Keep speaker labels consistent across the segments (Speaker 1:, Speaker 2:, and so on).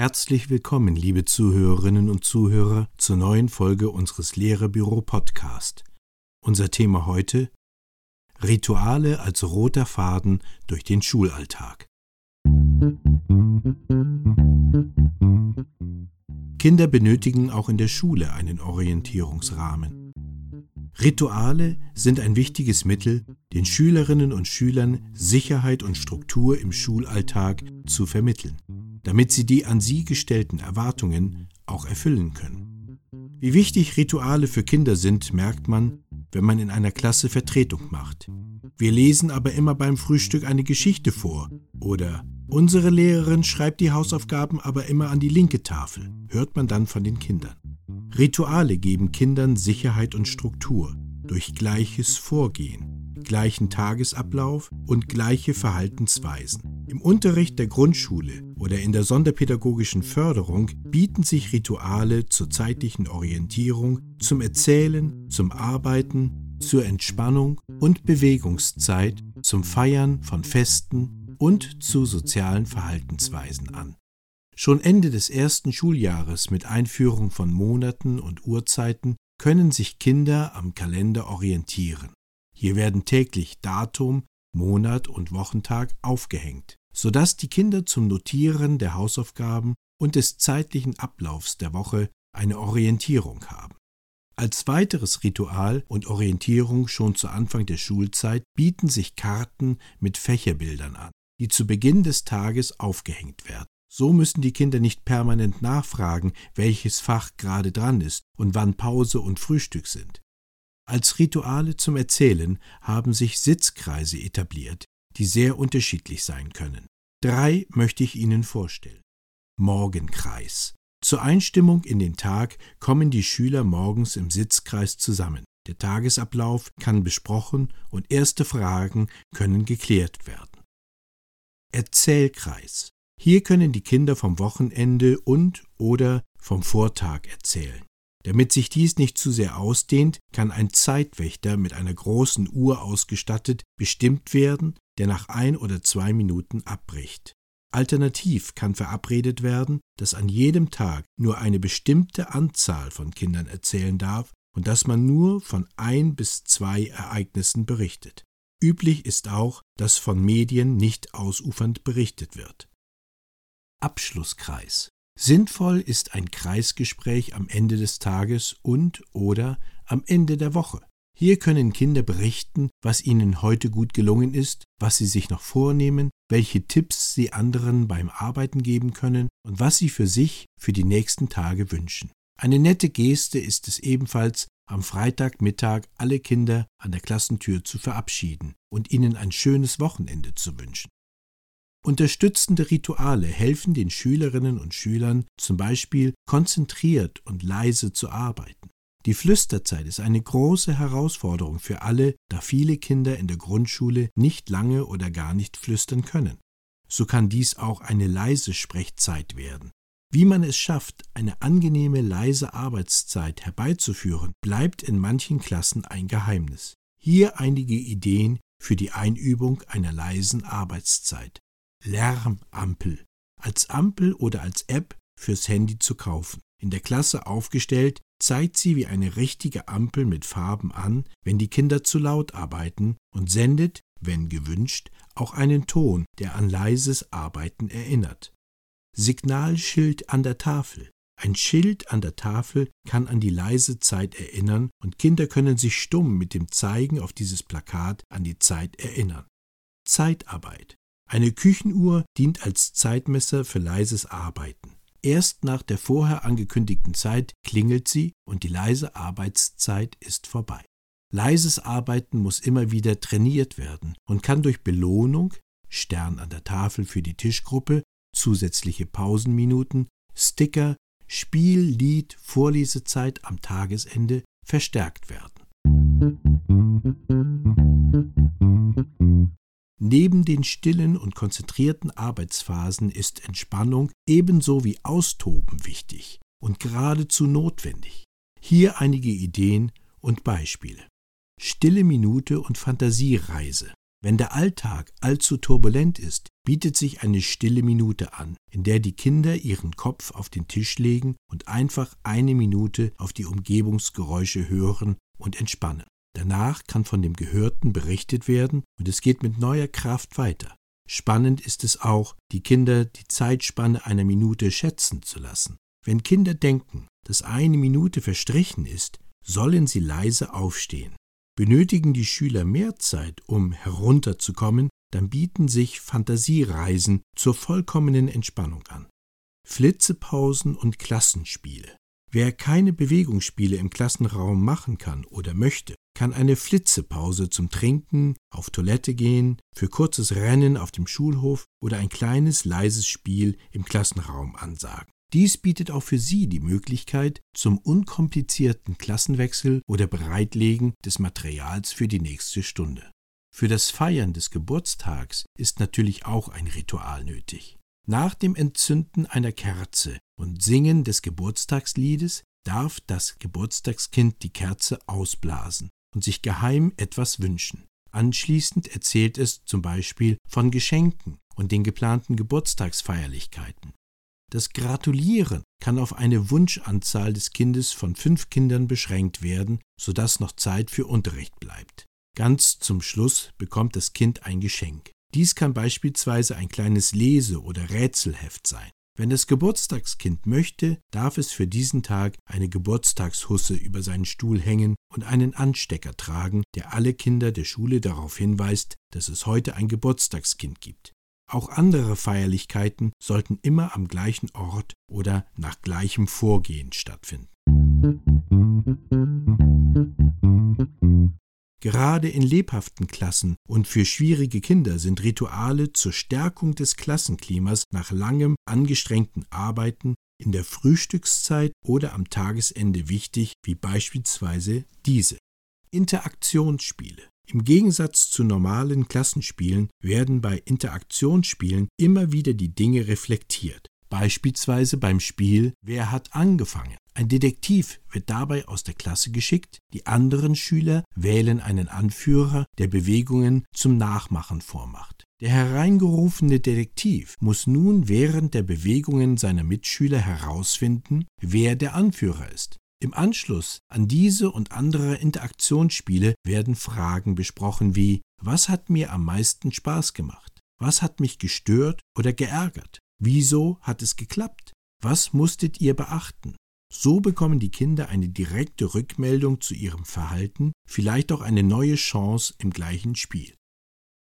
Speaker 1: Herzlich willkommen, liebe Zuhörerinnen und Zuhörer, zur neuen Folge unseres Lehrerbüro Podcast. Unser Thema heute Rituale als roter Faden durch den Schulalltag. Kinder benötigen auch in der Schule einen Orientierungsrahmen. Rituale sind ein wichtiges Mittel, den Schülerinnen und Schülern Sicherheit und Struktur im Schulalltag zu vermitteln damit sie die an sie gestellten Erwartungen auch erfüllen können. Wie wichtig Rituale für Kinder sind, merkt man, wenn man in einer Klasse Vertretung macht. Wir lesen aber immer beim Frühstück eine Geschichte vor oder unsere Lehrerin schreibt die Hausaufgaben aber immer an die linke Tafel, hört man dann von den Kindern. Rituale geben Kindern Sicherheit und Struktur durch gleiches Vorgehen gleichen Tagesablauf und gleiche Verhaltensweisen. Im Unterricht der Grundschule oder in der sonderpädagogischen Förderung bieten sich Rituale zur zeitlichen Orientierung, zum Erzählen, zum Arbeiten, zur Entspannung und Bewegungszeit, zum Feiern von Festen und zu sozialen Verhaltensweisen an. Schon Ende des ersten Schuljahres mit Einführung von Monaten und Uhrzeiten können sich Kinder am Kalender orientieren. Hier werden täglich Datum, Monat und Wochentag aufgehängt, sodass die Kinder zum Notieren der Hausaufgaben und des zeitlichen Ablaufs der Woche eine Orientierung haben. Als weiteres Ritual und Orientierung schon zu Anfang der Schulzeit bieten sich Karten mit Fächerbildern an, die zu Beginn des Tages aufgehängt werden. So müssen die Kinder nicht permanent nachfragen, welches Fach gerade dran ist und wann Pause und Frühstück sind. Als Rituale zum Erzählen haben sich Sitzkreise etabliert, die sehr unterschiedlich sein können. Drei möchte ich Ihnen vorstellen. Morgenkreis. Zur Einstimmung in den Tag kommen die Schüler morgens im Sitzkreis zusammen. Der Tagesablauf kann besprochen und erste Fragen können geklärt werden. Erzählkreis. Hier können die Kinder vom Wochenende und oder vom Vortag erzählen. Damit sich dies nicht zu sehr ausdehnt, kann ein Zeitwächter mit einer großen Uhr ausgestattet bestimmt werden, der nach ein oder zwei Minuten abbricht. Alternativ kann verabredet werden, dass an jedem Tag nur eine bestimmte Anzahl von Kindern erzählen darf und dass man nur von ein bis zwei Ereignissen berichtet. Üblich ist auch, dass von Medien nicht ausufernd berichtet wird. Abschlusskreis Sinnvoll ist ein Kreisgespräch am Ende des Tages und oder am Ende der Woche. Hier können Kinder berichten, was ihnen heute gut gelungen ist, was sie sich noch vornehmen, welche Tipps sie anderen beim Arbeiten geben können und was sie für sich für die nächsten Tage wünschen. Eine nette Geste ist es ebenfalls, am Freitagmittag alle Kinder an der Klassentür zu verabschieden und ihnen ein schönes Wochenende zu wünschen. Unterstützende Rituale helfen den Schülerinnen und Schülern zum Beispiel konzentriert und leise zu arbeiten. Die Flüsterzeit ist eine große Herausforderung für alle, da viele Kinder in der Grundschule nicht lange oder gar nicht flüstern können. So kann dies auch eine leise Sprechzeit werden. Wie man es schafft, eine angenehme leise Arbeitszeit herbeizuführen, bleibt in manchen Klassen ein Geheimnis. Hier einige Ideen für die Einübung einer leisen Arbeitszeit. Lärmampel als Ampel oder als App fürs Handy zu kaufen. In der Klasse aufgestellt, zeigt sie wie eine richtige Ampel mit Farben an, wenn die Kinder zu laut arbeiten und sendet, wenn gewünscht, auch einen Ton, der an leises Arbeiten erinnert. Signalschild an der Tafel. Ein Schild an der Tafel kann an die leise Zeit erinnern und Kinder können sich stumm mit dem Zeigen auf dieses Plakat an die Zeit erinnern. Zeitarbeit. Eine Küchenuhr dient als Zeitmesser für leises Arbeiten. Erst nach der vorher angekündigten Zeit klingelt sie und die leise Arbeitszeit ist vorbei. Leises Arbeiten muss immer wieder trainiert werden und kann durch Belohnung, Stern an der Tafel für die Tischgruppe, zusätzliche Pausenminuten, Sticker, Spiel, Lied, Vorlesezeit am Tagesende verstärkt werden. Neben den stillen und konzentrierten Arbeitsphasen ist Entspannung ebenso wie Austoben wichtig und geradezu notwendig. Hier einige Ideen und Beispiele. Stille Minute und Fantasiereise. Wenn der Alltag allzu turbulent ist, bietet sich eine stille Minute an, in der die Kinder ihren Kopf auf den Tisch legen und einfach eine Minute auf die Umgebungsgeräusche hören und entspannen. Danach kann von dem Gehörten berichtet werden und es geht mit neuer Kraft weiter. Spannend ist es auch, die Kinder die Zeitspanne einer Minute schätzen zu lassen. Wenn Kinder denken, dass eine Minute verstrichen ist, sollen sie leise aufstehen. Benötigen die Schüler mehr Zeit, um herunterzukommen, dann bieten sich Fantasiereisen zur vollkommenen Entspannung an. Flitzepausen und Klassenspiele. Wer keine Bewegungsspiele im Klassenraum machen kann oder möchte, kann eine Flitzepause zum Trinken, auf Toilette gehen, für kurzes Rennen auf dem Schulhof oder ein kleines leises Spiel im Klassenraum ansagen. Dies bietet auch für Sie die Möglichkeit zum unkomplizierten Klassenwechsel oder Bereitlegen des Materials für die nächste Stunde. Für das Feiern des Geburtstags ist natürlich auch ein Ritual nötig. Nach dem Entzünden einer Kerze und Singen des Geburtstagsliedes darf das Geburtstagskind die Kerze ausblasen und sich geheim etwas wünschen. Anschließend erzählt es zum Beispiel von Geschenken und den geplanten Geburtstagsfeierlichkeiten. Das Gratulieren kann auf eine Wunschanzahl des Kindes von fünf Kindern beschränkt werden, sodass noch Zeit für Unterricht bleibt. Ganz zum Schluss bekommt das Kind ein Geschenk. Dies kann beispielsweise ein kleines Lese- oder Rätselheft sein. Wenn das Geburtstagskind möchte, darf es für diesen Tag eine Geburtstagshusse über seinen Stuhl hängen und einen Anstecker tragen, der alle Kinder der Schule darauf hinweist, dass es heute ein Geburtstagskind gibt. Auch andere Feierlichkeiten sollten immer am gleichen Ort oder nach gleichem Vorgehen stattfinden. Gerade in lebhaften Klassen und für schwierige Kinder sind Rituale zur Stärkung des Klassenklimas nach langem angestrengten Arbeiten in der Frühstückszeit oder am Tagesende wichtig, wie beispielsweise diese. Interaktionsspiele. Im Gegensatz zu normalen Klassenspielen werden bei Interaktionsspielen immer wieder die Dinge reflektiert. Beispielsweise beim Spiel Wer hat angefangen? Ein Detektiv wird dabei aus der Klasse geschickt, die anderen Schüler wählen einen Anführer, der Bewegungen zum Nachmachen vormacht. Der hereingerufene Detektiv muss nun während der Bewegungen seiner Mitschüler herausfinden, wer der Anführer ist. Im Anschluss an diese und andere Interaktionsspiele werden Fragen besprochen wie Was hat mir am meisten Spaß gemacht? Was hat mich gestört oder geärgert? Wieso hat es geklappt? Was musstet ihr beachten? So bekommen die Kinder eine direkte Rückmeldung zu ihrem Verhalten, vielleicht auch eine neue Chance im gleichen Spiel.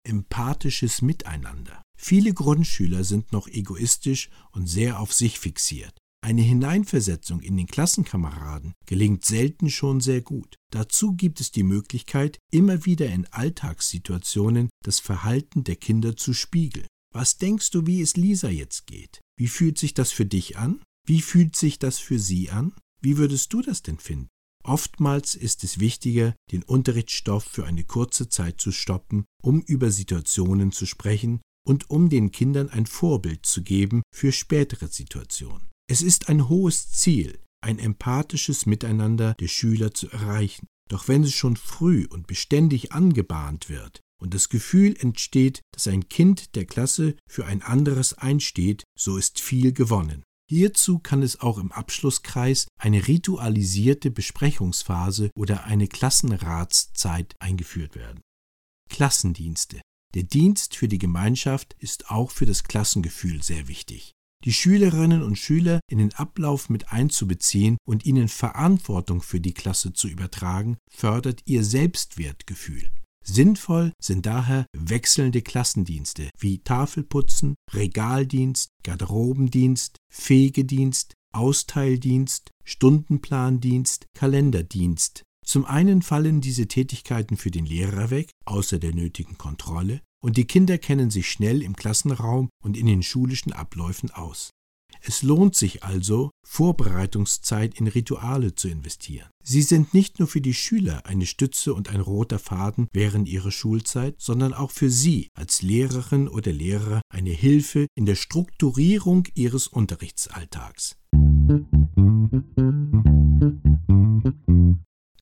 Speaker 1: Empathisches Miteinander. Viele Grundschüler sind noch egoistisch und sehr auf sich fixiert. Eine Hineinversetzung in den Klassenkameraden gelingt selten schon sehr gut. Dazu gibt es die Möglichkeit, immer wieder in Alltagssituationen das Verhalten der Kinder zu spiegeln. Was denkst du, wie es Lisa jetzt geht? Wie fühlt sich das für dich an? Wie fühlt sich das für sie an? Wie würdest du das denn finden? Oftmals ist es wichtiger, den Unterrichtsstoff für eine kurze Zeit zu stoppen, um über Situationen zu sprechen und um den Kindern ein Vorbild zu geben für spätere Situationen. Es ist ein hohes Ziel, ein empathisches Miteinander der Schüler zu erreichen. Doch wenn es schon früh und beständig angebahnt wird und das Gefühl entsteht, dass ein Kind der Klasse für ein anderes einsteht, so ist viel gewonnen. Hierzu kann es auch im Abschlusskreis eine ritualisierte Besprechungsphase oder eine Klassenratszeit eingeführt werden. Klassendienste. Der Dienst für die Gemeinschaft ist auch für das Klassengefühl sehr wichtig die Schülerinnen und Schüler in den Ablauf mit einzubeziehen und ihnen Verantwortung für die Klasse zu übertragen, fördert ihr Selbstwertgefühl. Sinnvoll sind daher wechselnde Klassendienste wie Tafelputzen, Regaldienst, Garderobendienst, Fegedienst, Austeildienst, Stundenplandienst, Kalenderdienst. Zum einen fallen diese Tätigkeiten für den Lehrer weg, außer der nötigen Kontrolle, und die Kinder kennen sich schnell im Klassenraum und in den schulischen Abläufen aus. Es lohnt sich also, Vorbereitungszeit in Rituale zu investieren. Sie sind nicht nur für die Schüler eine Stütze und ein roter Faden während ihrer Schulzeit, sondern auch für Sie als Lehrerin oder Lehrer eine Hilfe in der Strukturierung Ihres Unterrichtsalltags.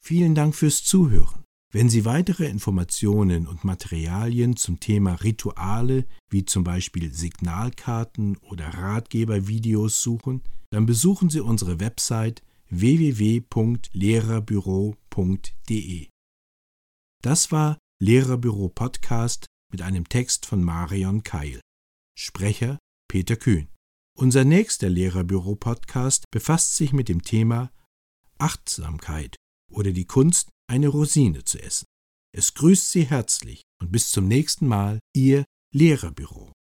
Speaker 1: Vielen Dank fürs Zuhören. Wenn Sie weitere Informationen und Materialien zum Thema Rituale wie zum Beispiel Signalkarten oder Ratgebervideos suchen, dann besuchen Sie unsere Website www.lehrerbüro.de. Das war Lehrerbüro Podcast mit einem Text von Marion Keil. Sprecher Peter Kühn. Unser nächster Lehrerbüro Podcast befasst sich mit dem Thema Achtsamkeit oder die Kunst, eine Rosine zu essen. Es grüßt Sie herzlich und bis zum nächsten Mal, Ihr Lehrerbüro.